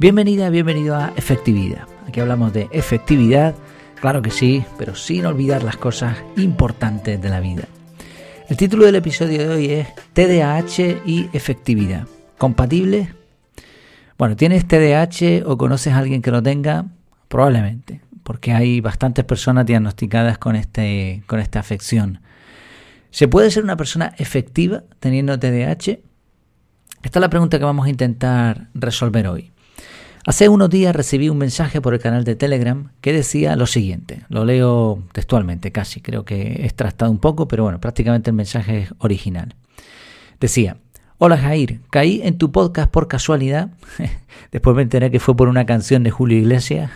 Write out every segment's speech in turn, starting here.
Bienvenida, bienvenido a Efectividad. Aquí hablamos de efectividad, claro que sí, pero sin olvidar las cosas importantes de la vida. El título del episodio de hoy es TDAH y efectividad. ¿Compatibles? Bueno, ¿tienes TDAH o conoces a alguien que lo tenga? Probablemente, porque hay bastantes personas diagnosticadas con, este, con esta afección. ¿Se puede ser una persona efectiva teniendo TDAH? Esta es la pregunta que vamos a intentar resolver hoy. Hace unos días recibí un mensaje por el canal de Telegram que decía lo siguiente, lo leo textualmente casi, creo que he extractado un poco, pero bueno, prácticamente el mensaje es original. Decía, hola Jair, caí en tu podcast por casualidad, después me enteré que fue por una canción de Julio Iglesias,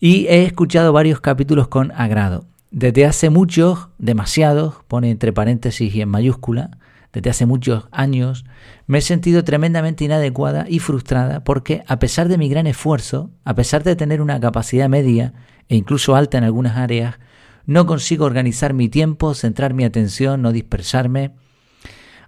y he escuchado varios capítulos con agrado. Desde hace muchos, demasiados, pone entre paréntesis y en mayúscula, desde hace muchos años, me he sentido tremendamente inadecuada y frustrada porque, a pesar de mi gran esfuerzo, a pesar de tener una capacidad media e incluso alta en algunas áreas, no consigo organizar mi tiempo, centrar mi atención, no dispersarme.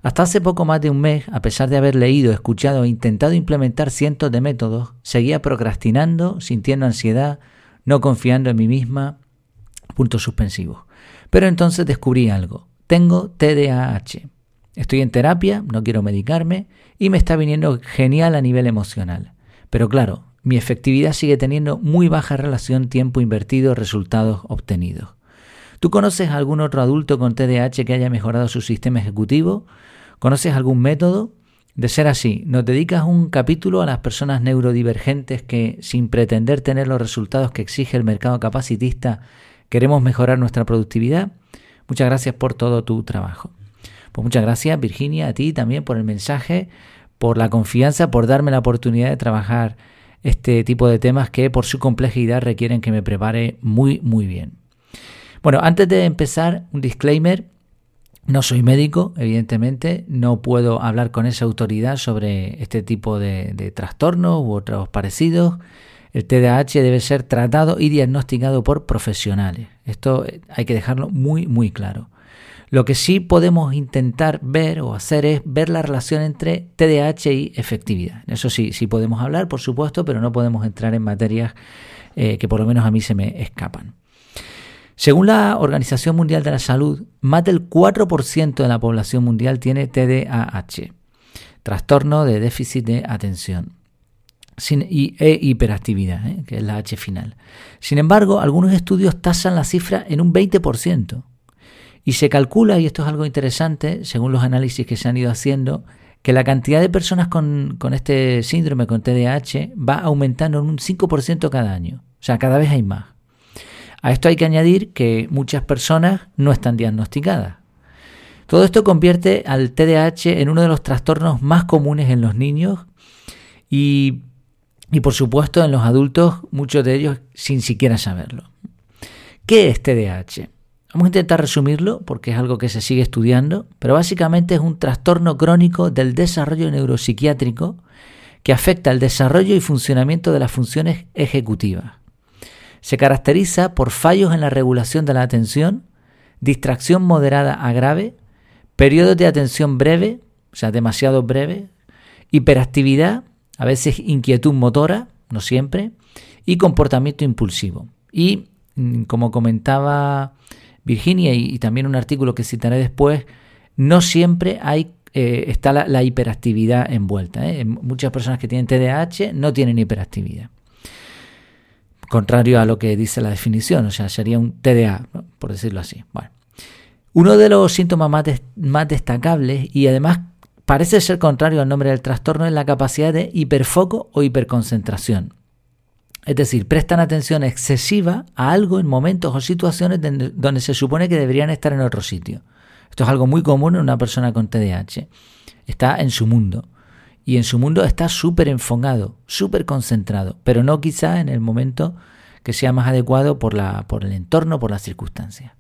Hasta hace poco más de un mes, a pesar de haber leído, escuchado e intentado implementar cientos de métodos, seguía procrastinando, sintiendo ansiedad, no confiando en mí misma. Punto suspensivo. Pero entonces descubrí algo. Tengo TDAH. Estoy en terapia, no quiero medicarme y me está viniendo genial a nivel emocional. Pero claro, mi efectividad sigue teniendo muy baja relación tiempo invertido, resultados obtenidos. ¿Tú conoces a algún otro adulto con TDAH que haya mejorado su sistema ejecutivo? ¿Conoces algún método? De ser así, ¿nos dedicas un capítulo a las personas neurodivergentes que, sin pretender tener los resultados que exige el mercado capacitista, queremos mejorar nuestra productividad? Muchas gracias por todo tu trabajo. Pues muchas gracias Virginia, a ti también por el mensaje, por la confianza, por darme la oportunidad de trabajar este tipo de temas que por su complejidad requieren que me prepare muy muy bien. Bueno, antes de empezar, un disclaimer. No soy médico, evidentemente, no puedo hablar con esa autoridad sobre este tipo de, de trastornos u otros parecidos. El TDAH debe ser tratado y diagnosticado por profesionales. Esto hay que dejarlo muy, muy claro. Lo que sí podemos intentar ver o hacer es ver la relación entre TDAH y efectividad. Eso sí, sí podemos hablar, por supuesto, pero no podemos entrar en materias eh, que por lo menos a mí se me escapan. Según la Organización Mundial de la Salud, más del 4% de la población mundial tiene TDAH, trastorno de déficit de atención. Y, e hiperactividad, ¿eh? que es la H final. Sin embargo, algunos estudios tasan la cifra en un 20%. Y se calcula, y esto es algo interesante, según los análisis que se han ido haciendo, que la cantidad de personas con, este síndrome, con TDAH, va aumentando en un 5% cada año. O sea, cada vez hay más. A esto hay que añadir que muchas personas no están diagnosticadas. Todo esto convierte al TDAH en uno de los trastornos más comunes en los niños y, y por supuesto en los adultos, muchos de ellos sin siquiera saberlo. ¿Qué es TDAH? Vamos a intentar resumirlo porque es algo que se sigue estudiando, pero básicamente es un trastorno crónico del desarrollo neuropsiquiátrico que afecta el desarrollo y funcionamiento de las funciones ejecutivas. Se caracteriza por fallos en la regulación de la atención, distracción moderada a grave, periodos de atención breve, o sea, demasiado breve, hiperactividad, a veces inquietud motora, no siempre, y comportamiento impulsivo. Y, mm, como comentaba Virginia y, también un artículo que citaré después, no siempre hay, eh, está la, hiperactividad envuelta. ¿eh? Muchas personas que tienen TDAH no tienen hiperactividad. Contrario a lo que dice la definición, o sea, sería un TDA, por decirlo así. Bueno. Uno de los síntomas más, más destacables y además parece ser contrario al nombre del trastorno es la capacidad de hiperfoco o hiperconcentración. Es decir, prestan atención excesiva a algo en momentos o situaciones donde se supone que deberían estar en otro sitio. Esto es algo muy común en una persona con TDAH. Está en su mundo. Y en su mundo está súper enfocado, súper concentrado, pero no quizá en el momento que sea más adecuado por, la, por el entorno, por las circunstancias.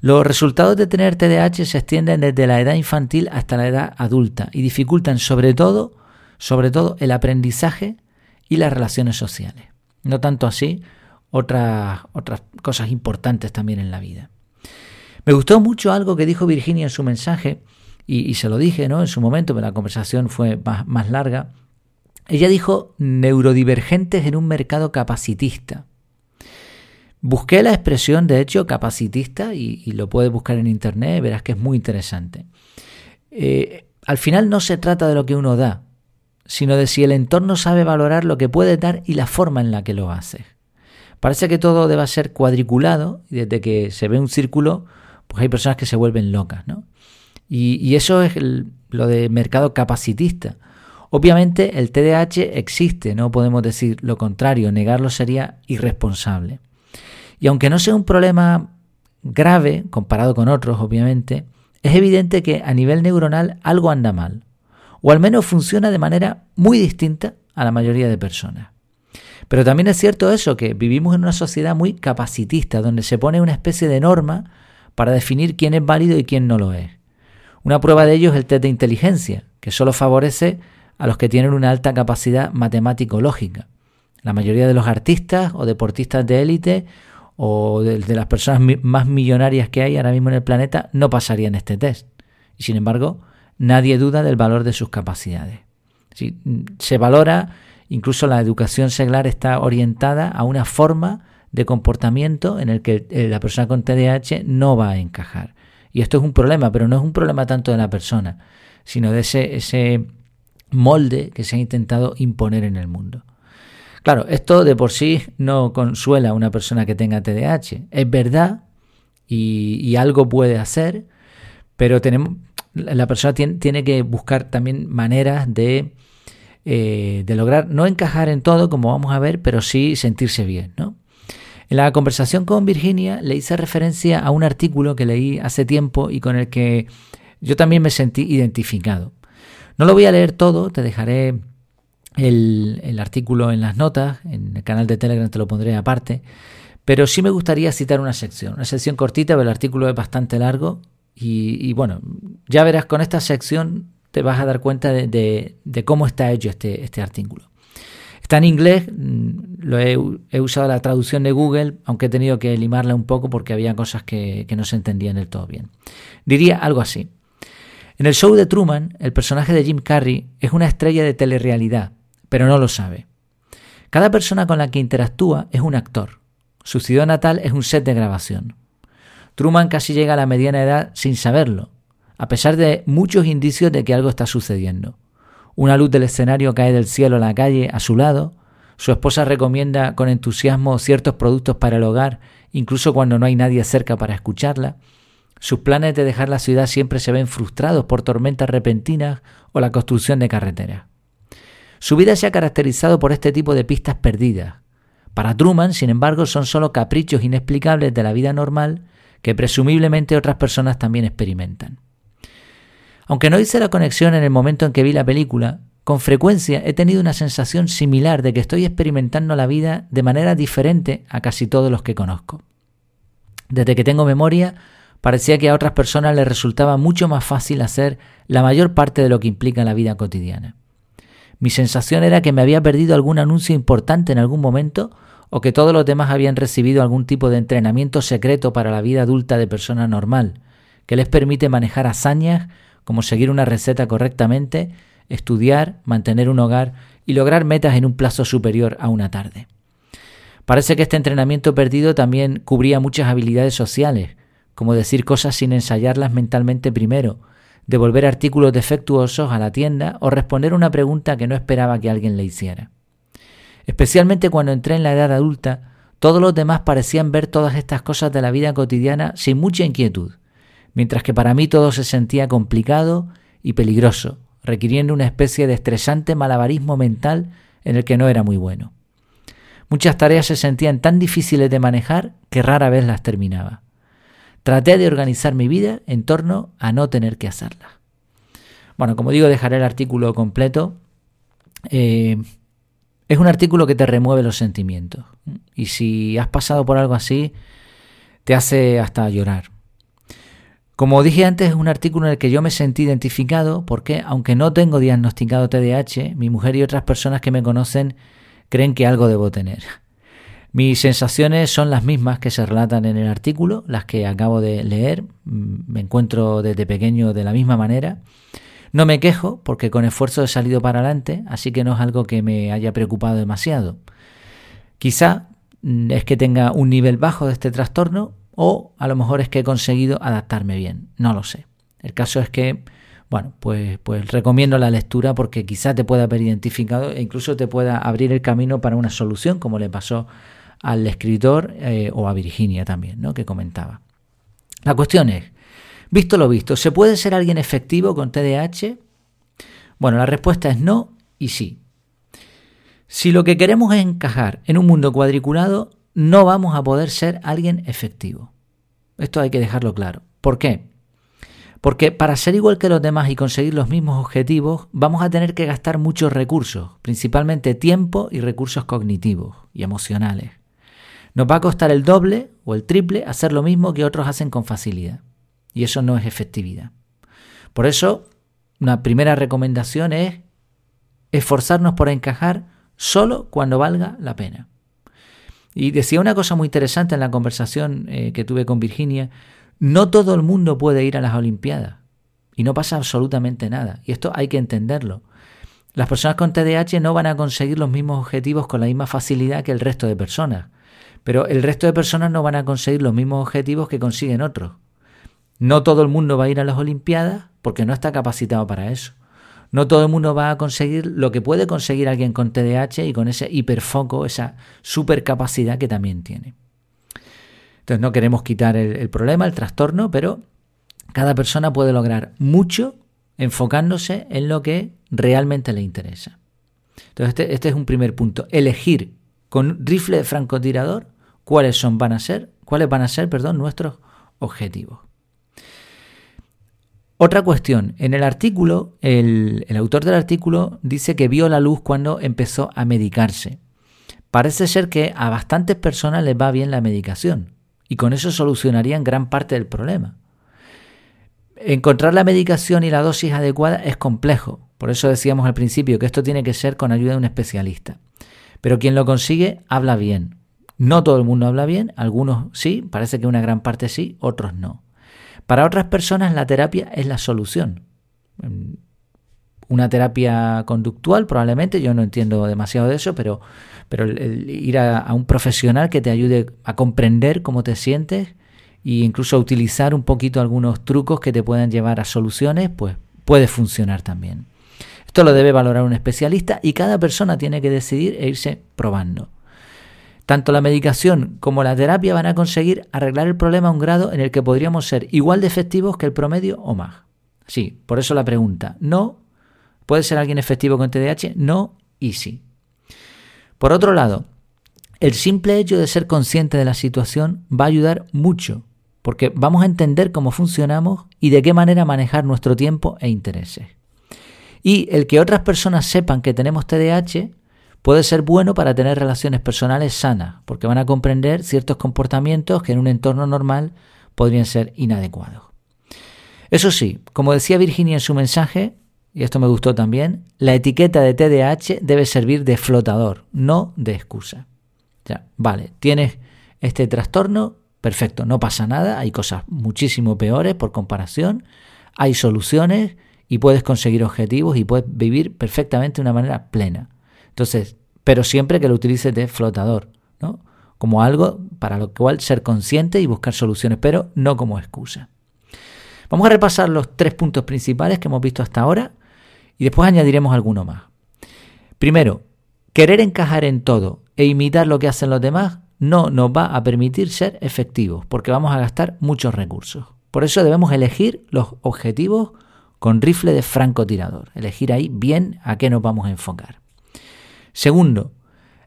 Los resultados de tener TDAH se extienden desde la edad infantil hasta la edad adulta y dificultan sobre todo, sobre todo el aprendizaje y las relaciones sociales. No tanto así otras, otras cosas importantes también en la vida. Me gustó mucho algo que dijo Virginia en su mensaje, y, se lo dije ¿no? en su momento, pero la conversación fue más, larga. Ella dijo neurodivergentes en un mercado capacitista. Busqué la expresión, de hecho, capacitista y, lo puedes buscar en internet, verás que es muy interesante. Eh, al final no se trata de lo que uno da, sino de si el entorno sabe valorar lo que puede dar y la forma en la que lo hace. Parece que todo debe ser cuadriculado y desde que se ve un círculo, pues hay personas que se vuelven locas, ¿no? Y, eso es lo de mercado capacitista. Obviamente el TDAH existe, no podemos decir lo contrario, negarlo sería irresponsable. Y aunque no sea un problema grave comparado con otros, obviamente, es evidente que a nivel neuronal algo anda mal, o al menos funciona de manera muy distinta a la mayoría de personas. Pero también es cierto eso, que vivimos en una sociedad muy capacitista, donde se pone una especie de norma para definir quién es válido y quién no lo es. Una prueba de ello es el test de inteligencia, que solo favorece a los que tienen una alta capacidad matemático-lógica. La mayoría de los artistas o deportistas de élite o de, las personas más millonarias que hay ahora mismo en el planeta no pasarían este test. Y sin embargo, nadie duda del valor de sus capacidades. se valora Incluso la educación seglar está orientada a una forma de comportamiento en el que la persona con TDAH no va a encajar. Y esto es un problema, pero no es un problema tanto de la persona, sino de ese, molde que se ha intentado imponer en el mundo. Claro, esto de por sí no consuela a una persona que tenga TDAH. Es verdad y algo puede hacer, pero tenemos, la persona tiene, que buscar también maneras de eh, de lograr no encajar en todo, como vamos a ver, pero sí sentirse bien, ¿no? En la conversación con Virginia le hice referencia a un artículo que leí hace tiempo y con el que yo también me sentí identificado. No lo voy a leer todo, te dejaré el, el, artículo en las notas, en el canal de Telegram te lo pondré aparte, pero sí me gustaría citar una sección, una sección cortita, pero el artículo es bastante largo y, bueno, ya verás con esta sección te vas a dar cuenta de, cómo está hecho este, este, artículo. Está en inglés, mm, lo he, usado la traducción de Google, aunque he tenido que limarla un poco porque había cosas que, que no se entendían del todo bien. Diría algo así. En el show de Truman, el personaje de Jim Carrey es una estrella de telerrealidad, pero no lo sabe. Cada persona con la que interactúa es un actor. Su ciudad natal es un set de grabación. Truman casi llega a la mediana edad sin saberlo, a pesar de muchos indicios de que algo está sucediendo. Una luz del escenario cae del cielo a la calle a su lado, su esposa recomienda con entusiasmo ciertos productos para el hogar, incluso cuando no hay nadie cerca para escucharla. Sus planes de dejar la ciudad siempre se ven frustrados por tormentas repentinas o la construcción de carreteras. Su vida se ha caracterizado por este tipo de pistas perdidas. Para Truman, sin embargo, son solo caprichos inexplicables de la vida normal que presumiblemente otras personas también experimentan. Aunque no hice la conexión en el momento en que vi la película, con frecuencia he tenido una sensación similar de que estoy experimentando la vida de manera diferente a casi todos los que conozco. Desde que tengo memoria, parecía que a otras personas les resultaba mucho más fácil hacer la mayor parte de lo que implica la vida cotidiana. Mi sensación era que me había perdido algún anuncio importante en algún momento o que todos los demás habían recibido algún tipo de entrenamiento secreto para la vida adulta de persona normal, que les permite manejar hazañas como seguir una receta correctamente, estudiar, mantener un hogar y lograr metas en un plazo superior a una tarde. Parece que este entrenamiento perdido también cubría muchas habilidades sociales, como decir cosas sin ensayarlas mentalmente primero, devolver artículos defectuosos a la tienda o responder una pregunta que no esperaba que alguien le hiciera. Especialmente cuando entré en la edad adulta, todos los demás parecían ver todas estas cosas de la vida cotidiana sin mucha inquietud mientras que para mí todo se sentía complicado y peligroso, requiriendo una especie de estresante malabarismo mental en el que no era muy bueno. Muchas tareas se sentían tan difíciles de manejar que rara vez las terminaba. Traté de organizar mi vida en torno a no tener que hacerlas. Bueno, como digo, dejaré el artículo completo. Eh, es un artículo que te remueve los sentimientos. Y si has pasado por algo así, te hace hasta llorar. Como dije antes, es un artículo en el que yo me sentí identificado porque, aunque no tengo diagnosticado TDAH, mi mujer y otras personas que me conocen creen que algo debo tener. Mis sensaciones son las mismas que se relatan en el artículo, las que acabo de leer. Mm, me encuentro desde pequeño de la misma manera. No me quejo porque con esfuerzo he salido para adelante, así que no es algo que me haya preocupado demasiado. Quizá mm, es que tenga un nivel bajo de este trastorno o a lo mejor es que he conseguido adaptarme bien, no lo sé. El caso es que, bueno, pues, pues recomiendo la lectura porque quizá te pueda haber identificado e incluso te pueda abrir el camino para una solución, como le pasó al escritor eh, o a Virginia también, ¿no? que comentaba. La cuestión es, visto lo visto, ¿se puede ser alguien efectivo con TDAH? Bueno, la respuesta es no y sí. Si lo que queremos es encajar en un mundo cuadriculado, no vamos a poder ser alguien efectivo. Esto hay que dejarlo claro. ¿Por qué? Porque para ser igual que los demás y conseguir los mismos objetivos, vamos a tener que gastar muchos recursos, principalmente tiempo y recursos cognitivos y emocionales. Nos va a costar el doble o el triple hacer lo mismo que otros hacen con facilidad. Y eso no es efectividad. Por eso, una primera recomendación es esforzarnos por encajar solo cuando valga la pena. Y decía una cosa muy interesante en la conversación eh, que tuve con Virginia, no todo el mundo puede ir a las Olimpiadas y no pasa absolutamente nada. Y esto hay que entenderlo. Las personas con TDAH no van a conseguir los mismos objetivos con la misma facilidad que el resto de personas. Pero el resto de personas no van a conseguir los mismos objetivos que consiguen otros. No todo el mundo va a ir a las Olimpiadas porque no está capacitado para eso. No todo el mundo va a conseguir lo que puede conseguir alguien con TDAH y con ese hiperfoco, esa supercapacidad que también tiene. Entonces no queremos quitar el, problema, el trastorno, pero cada persona puede lograr mucho enfocándose en lo que realmente le interesa. Entonces este, este es un primer punto. Elegir con rifle de francotirador cuáles son van a ser, cuáles van a ser, perdón, nuestros objetivos. Otra cuestión, en el artículo, el, autor del artículo dice que vio la luz cuando empezó a medicarse. Parece ser que a bastantes personas les va bien la medicación y con eso solucionarían gran parte del problema. Encontrar la medicación y la dosis adecuada es complejo, por eso decíamos al principio que esto tiene que ser con ayuda de un especialista. Pero quien lo consigue habla bien. No todo el mundo habla bien, algunos sí, parece que una gran parte sí, otros no. Para otras personas la terapia es la solución. Una terapia conductual probablemente, yo no entiendo demasiado de eso, pero, pero ir a, un profesional que te ayude a comprender cómo te sientes e incluso a utilizar un poquito algunos trucos que te puedan llevar a soluciones, pues puede funcionar también. Esto lo debe valorar un especialista y cada persona tiene que decidir e irse probando. Tanto la medicación como la terapia van a conseguir arreglar el problema a un grado en el que podríamos ser igual de efectivos que el promedio o más. Sí, por eso la pregunta. No, ¿puede ser alguien efectivo con TDAH? No y sí. Por otro lado, el simple hecho de ser consciente de la situación va a ayudar mucho, porque vamos a entender cómo funcionamos y de qué manera manejar nuestro tiempo e intereses. Y el que otras personas sepan que tenemos TDAH puede ser bueno para tener relaciones personales sanas, porque van a comprender ciertos comportamientos que en un entorno normal podrían ser inadecuados. Eso sí, como decía Virginia en su mensaje, y esto me gustó también, la etiqueta de TDAH debe servir de flotador, no de excusa. Ya, vale, tienes este trastorno, perfecto, no pasa nada, hay cosas muchísimo peores por comparación, hay soluciones y puedes conseguir objetivos y puedes vivir perfectamente de una manera plena. Entonces, pero siempre que lo utilices de flotador, ¿no? Como algo para lo cual ser consciente y buscar soluciones, pero no como excusa. Vamos a repasar los tres puntos principales que hemos visto hasta ahora y después añadiremos alguno más. Primero, querer encajar en todo e imitar lo que hacen los demás no nos va a permitir ser efectivos porque vamos a gastar muchos recursos. Por eso debemos elegir los objetivos con rifle de francotirador, elegir ahí bien a qué nos vamos a enfocar. Segundo,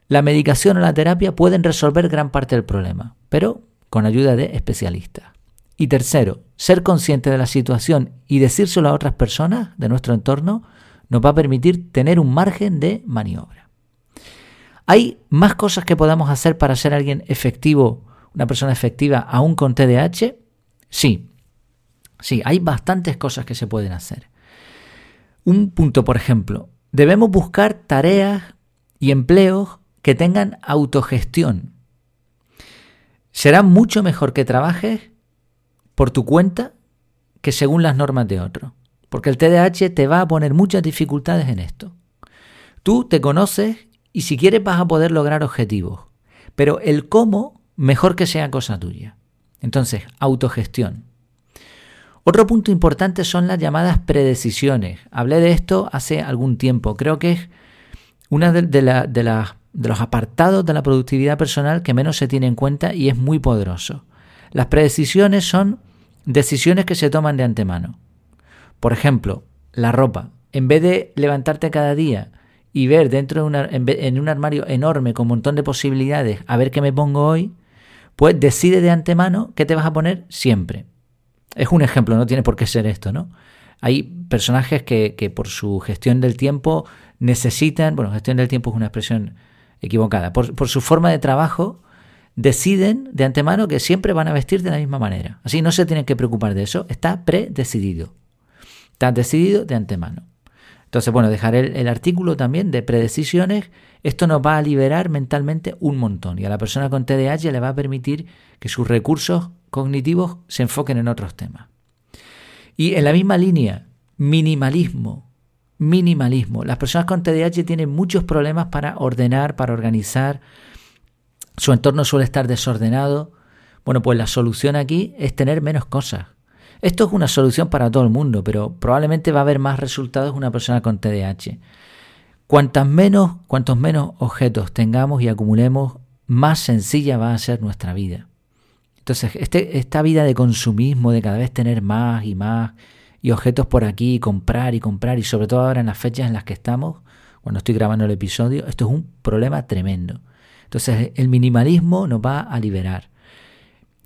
la medicación o la terapia pueden resolver gran parte del problema, pero con ayuda de especialistas. Y tercero, ser consciente de la situación y decírselo a otras personas de nuestro entorno nos va a permitir tener un margen de maniobra. ¿Hay más cosas que podamos hacer para ser alguien efectivo, una persona efectiva, aún con TDAH? Sí, sí, hay bastantes cosas que se pueden hacer. Un punto, por ejemplo, debemos buscar tareas y empleos que tengan autogestión. Será mucho mejor que trabajes por tu cuenta que según las normas de otro. porque el TDAH te va a poner muchas dificultades en esto. Tú te conoces y si quieres vas a poder lograr objetivos, pero el cómo, mejor que sea cosa tuya. Entonces, autogestión. Otro punto importante son las llamadas predecisiones. Hablé de esto hace algún tiempo. Creo que es uno de, los apartados de la productividad personal que menos se tiene en cuenta y es muy poderoso. Las predecisiones son decisiones que se toman de antemano. Por ejemplo, la ropa. En vez de levantarte cada día y ver dentro de en un armario enorme con un montón de posibilidades a ver qué me pongo hoy, pues decide de antemano qué te vas a poner siempre. Es un ejemplo, no tiene por qué ser esto, ¿no? Hay personajes que por su gestión del tiempo necesitan, bueno, gestión del tiempo es una expresión equivocada, por, su forma de trabajo, deciden de antemano que siempre van a vestir de la misma manera. Así no se tienen que preocupar de eso, está predecidido. Está decidido de antemano. Entonces, bueno, dejaré el, artículo también de predecisiones. Esto nos va a liberar mentalmente un montón y a la persona con TDAH le va a permitir que sus recursos cognitivos se enfoquen en otros temas. Y en la misma línea, minimalismo. Minimalismo. Las personas con TDAH tienen muchos problemas para ordenar, para organizar. Su entorno suele estar desordenado. Bueno, pues la solución aquí es tener menos cosas. Esto es una solución para todo el mundo, pero probablemente va a haber más resultados una persona con TDAH. Cuantas menos, cuantos menos objetos tengamos y acumulemos, más sencilla va a ser nuestra vida. Entonces, este, esta vida de consumismo, de cada vez tener más y más, y objetos por aquí, comprar y comprar, y sobre todo ahora en las fechas en las que estamos, cuando estoy grabando el episodio, esto es un problema tremendo. Entonces, el minimalismo nos va a liberar.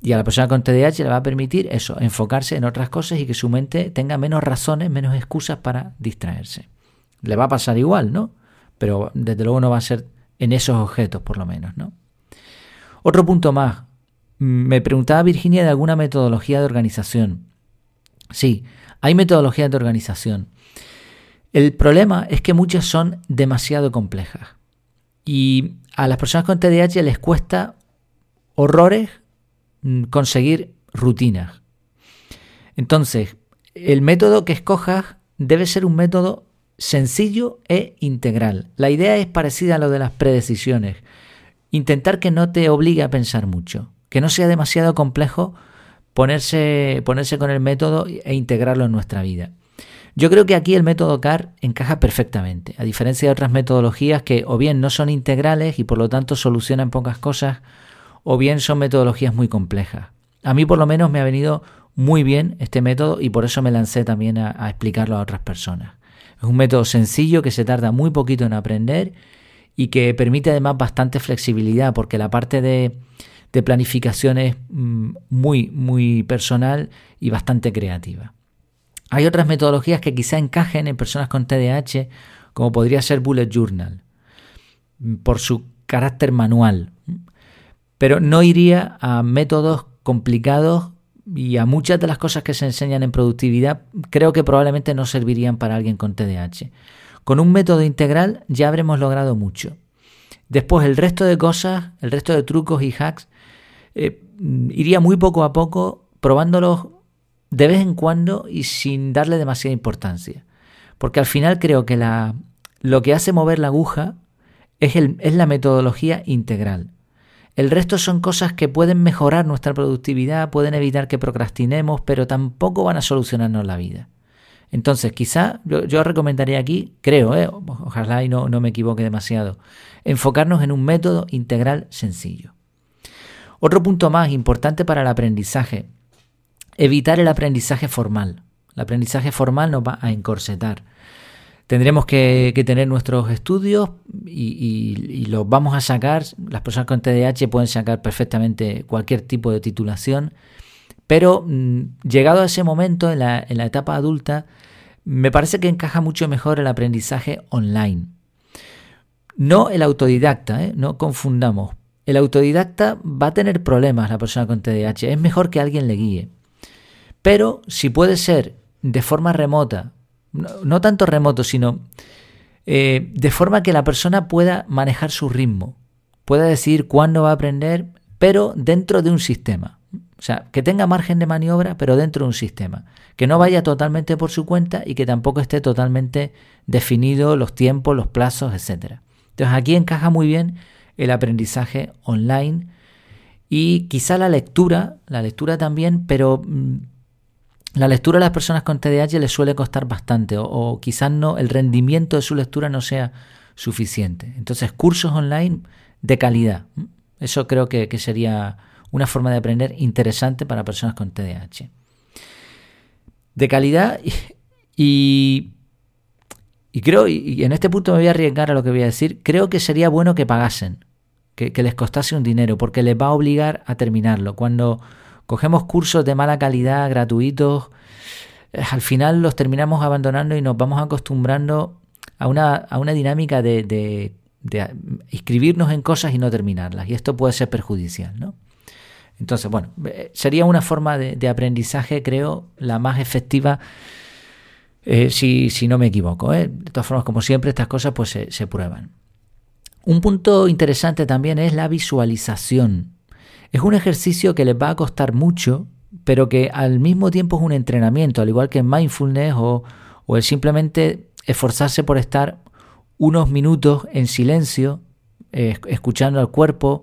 Y a la persona con TDAH le va a permitir eso, enfocarse en otras cosas y que su mente tenga menos razones, menos excusas para distraerse. Le va a pasar igual, ¿no? Pero desde luego no va a ser en esos objetos, por lo menos, ¿no? Otro punto más. Me preguntaba Virginia de alguna metodología de organización. Sí, hay metodologías de organización. El problema es que muchas son demasiado complejas. Y a las personas con TDAH les cuesta horrores Mm, conseguir rutinas. Entonces, el método que escojas debe ser un método sencillo e integral. La idea es parecida a lo de las predecisiones. Intentar que no te obligue a pensar mucho, que no sea demasiado complejo ponerse, ponerse con el método e integrarlo en nuestra vida. Yo creo que aquí el método CAR encaja perfectamente, a diferencia de otras metodologías que o bien no son integrales y por lo tanto solucionan pocas cosas, o bien son metodologías muy complejas. A mí por lo menos me ha venido muy bien este método y por eso me lancé también a, explicarlo a otras personas. Es un método sencillo que se tarda muy poquito en aprender y que permite además bastante flexibilidad porque la parte de, de planificación es mm, muy, muy personal y bastante creativa. Hay otras metodologías que quizá encajen en personas con TDAH, como podría ser Bullet Journal, por su carácter manual. Pero no iría a métodos complicados y a muchas de las cosas que se enseñan en productividad creo que probablemente no servirían para alguien con TDAH. Con un método integral ya habremos logrado mucho. Después el resto de cosas, el resto de trucos y hacks, eh, iría muy poco a poco probándolos de vez en cuando y sin darle demasiada importancia. Porque al final creo que la, lo que hace mover la aguja es, el, es la metodología integral. El resto son cosas que pueden mejorar nuestra productividad, pueden evitar que procrastinemos, pero tampoco van a solucionarnos la vida. Entonces, quizá yo, recomendaría aquí, creo, ¿eh? ojalá y no, no me equivoque demasiado, enfocarnos en un método integral sencillo. Otro punto más importante para el aprendizaje, evitar el aprendizaje formal. El aprendizaje formal nos va a encorsetar. Tendremos que, tener nuestros estudios y, los vamos a sacar. Las personas con TDAH pueden sacar perfectamente cualquier tipo de titulación, pero mm, llegado a ese momento, en la, etapa adulta, me parece que encaja mucho mejor el aprendizaje online. No el autodidacta, ¿eh? no confundamos. El autodidacta va a tener problemas la persona con TDAH, es mejor que alguien le guíe. Pero si puede ser de forma remota no, tanto remoto, sino eh, de forma que la persona pueda manejar su ritmo, pueda decidir cuándo va a aprender, pero dentro de un sistema. O sea, que tenga margen de maniobra, pero dentro de un sistema. Que no vaya totalmente por su cuenta y que tampoco esté totalmente definido los tiempos, los plazos, etc. Entonces aquí encaja muy bien el aprendizaje online y quizá la lectura, la lectura también, pero mm, la lectura a las personas con TDAH les suele costar bastante o, quizás no, el rendimiento de su lectura no sea suficiente. Entonces, cursos online de calidad. Eso creo que, sería una forma de aprender interesante para personas con TDAH. De calidad y, y, creo, y en este punto me voy a arriesgar a lo que voy a decir, creo que sería bueno que pagasen que, les costase un dinero, porque les va a obligar a terminarlo. Cuando cogemos cursos de mala calidad, gratuitos, eh, al final los terminamos abandonando y nos vamos acostumbrando a una, a una dinámica de, de, inscribirnos en cosas y no terminarlas. Y esto puede ser perjudicial, ¿no? Entonces, bueno, eh, sería una forma de, aprendizaje, creo, la más efectiva, eh, si, si, no me equivoco. De todas formas, como siempre, estas cosas pues se prueban. Un punto interesante también es la visualización. Es un ejercicio que les va a costar mucho, pero que al mismo tiempo es un entrenamiento, al igual que mindfulness o, el simplemente esforzarse por estar unos minutos en silencio, eh, escuchando al cuerpo,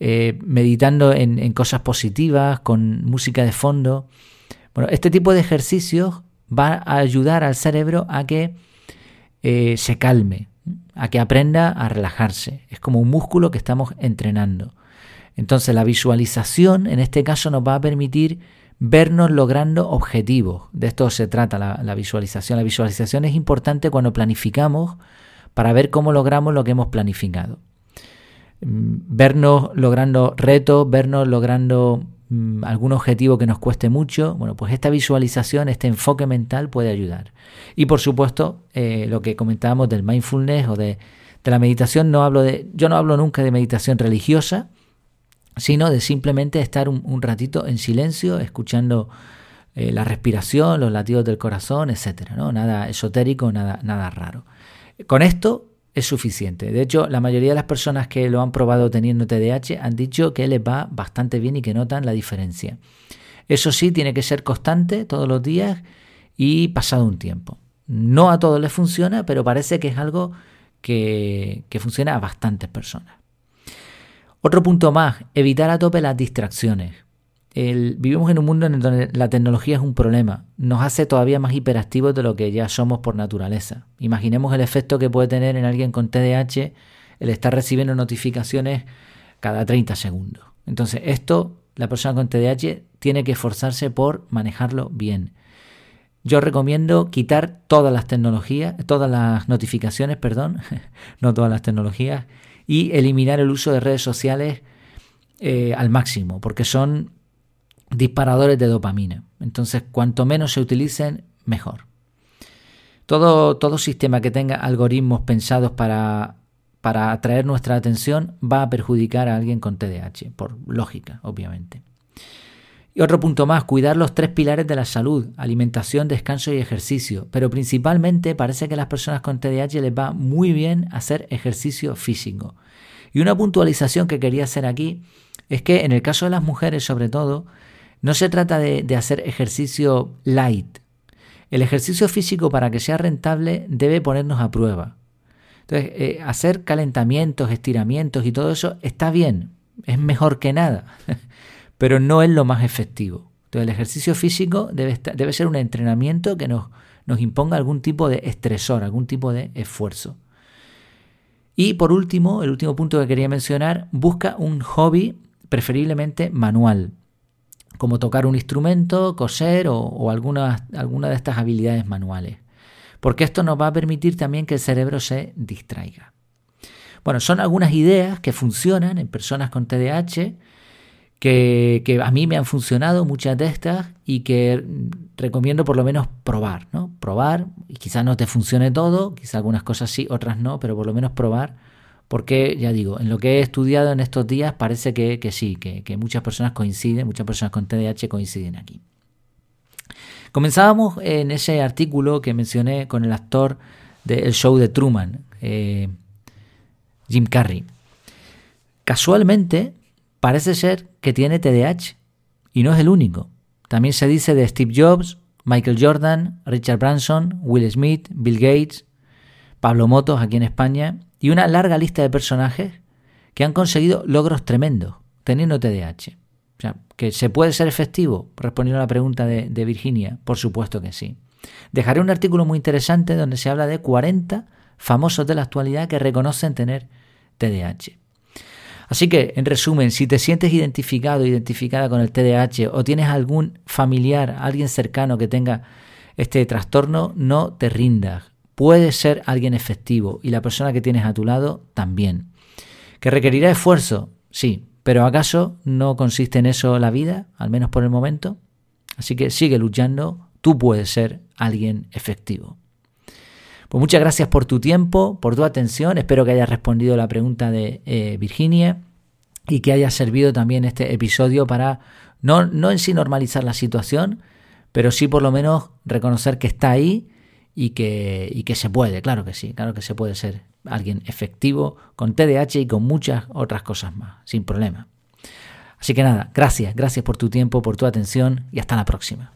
eh, meditando en, cosas positivas, con música de fondo. Bueno, este tipo de ejercicios va a ayudar al cerebro a que eh, se calme, a que aprenda a relajarse. Es como un músculo que estamos entrenando. Entonces la visualización en este caso nos va a permitir vernos logrando objetivos. De esto se trata la, visualización. La visualización es importante cuando planificamos para ver cómo logramos lo que hemos planificado. Mm, vernos logrando retos, vernos logrando algún objetivo que nos cueste mucho, bueno, pues esta visualización, este enfoque mental puede ayudar. Y por supuesto, eh, lo que comentábamos del mindfulness o de, la meditación, no hablo de, yo no hablo nunca de meditación religiosa, sino de simplemente estar un, ratito en silencio, escuchando eh, la respiración, los latidos del corazón, etcétera, ¿no? Nada esotérico, nada, nada raro. Con esto es suficiente. De hecho, la mayoría de las personas que lo han probado teniendo TDAH han dicho que les va bastante bien y que notan la diferencia. Eso sí, tiene que ser constante todos los días y pasado un tiempo. No a todos les funciona, pero parece que es algo que, funciona a bastantes personas. Otro punto más, evitar a tope las distracciones. Vivimos en un mundo en donde la tecnología es un problema. Nos hace todavía más hiperactivos de lo que ya somos por naturaleza. Imaginemos el efecto que puede tener en alguien con TDAH el estar recibiendo notificaciones cada 30 segundos. Entonces, esto, la persona con TDAH tiene que esforzarse por manejarlo bien. Yo recomiendo quitar todas las tecnologías, todas las notificaciones, perdón, no todas las tecnologías, y eliminar el uso de redes sociales eh, al máximo, porque son disparadores de dopamina. Entonces, cuanto menos se utilicen, mejor. Todo, todo sistema que tenga algoritmos pensados para, para atraer nuestra atención va a perjudicar a alguien con TDAH, por lógica, obviamente. Y otro punto más, cuidar los tres pilares de la salud, alimentación, descanso y ejercicio. Pero principalmente parece que a las personas con TDAH les va muy bien hacer ejercicio físico. Y una puntualización que quería hacer aquí es que en el caso de las mujeres sobre todo, no se trata de, hacer ejercicio light. El ejercicio físico para que sea rentable debe ponernos a prueba. Entonces, eh, hacer calentamientos, estiramientos y todo eso está bien, es mejor que nada. pero no es lo más efectivo. Entonces el ejercicio físico debe, ser un entrenamiento que nos imponga algún tipo de estresor, algún tipo de esfuerzo. Y por último, el último punto que quería mencionar, busca un hobby preferiblemente manual, como tocar un instrumento, coser o, alguna, alguna de estas habilidades manuales, porque esto nos va a permitir también que el cerebro se distraiga. Bueno, son algunas ideas que funcionan en personas con TDAH que, a mí me han funcionado muchas de estas y que recomiendo por lo menos probar, ¿no? Probar, y quizás no te funcione todo, quizás algunas cosas sí, otras no, pero por lo menos probar, porque ya digo, en lo que he estudiado en estos días parece que, sí, que, muchas personas coinciden, muchas personas con TDAH coinciden aquí. Comenzábamos en ese artículo que mencioné con el actor del show de Truman, eh, Jim Carrey. Casualmente, parece ser que tiene TDAH Y no es el único. También se dice de Steve Jobs, Michael Jordan, Richard Branson, Will Smith, Bill Gates, Pablo Motos aquí en España y una larga lista de personajes que han conseguido logros tremendos teniendo TDAH. O sea, que se puede ser efectivo, respondiendo a la pregunta de, Virginia, por supuesto que sí. Dejaré un artículo muy interesante donde se habla de 40 famosos de la actualidad que reconocen tener TDAH. Así que, en resumen, si te sientes identificado, identificada con el TDAH o tienes algún familiar, alguien cercano que tenga este trastorno, no te rindas. Puedes ser alguien efectivo y la persona que tienes a tu lado también. ¿Que requerirá esfuerzo? Sí, pero ¿acaso no consiste en eso la vida, al menos por el momento? Así que sigue luchando, tú puedes ser alguien efectivo. Pues muchas gracias por tu tiempo, por tu atención. Espero que hayas respondido la pregunta de eh, Virginia y que haya servido también este episodio para no, no en sí normalizar la situación, pero sí por lo menos reconocer que está ahí y que, y que se puede, claro que sí, claro que se puede ser alguien efectivo con TDAH y con muchas otras cosas más, sin problema. Así que nada, gracias, gracias por tu tiempo, por tu atención y hasta la próxima.